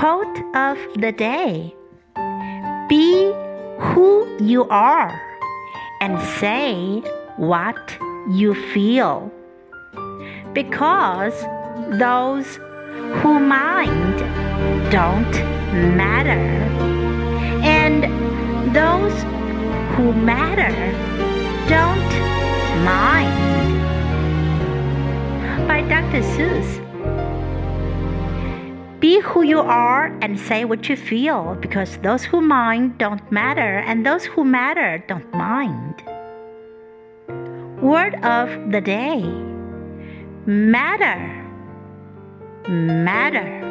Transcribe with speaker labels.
Speaker 1: Quote of the day Be who you are and say what you feel. Because those who mind don't matter, and those who matter don't mind. By Dr. Seuss. Be who you are and say what you feel because those who mind don't matter and those who matter don't mind. Word of the day matter, matter.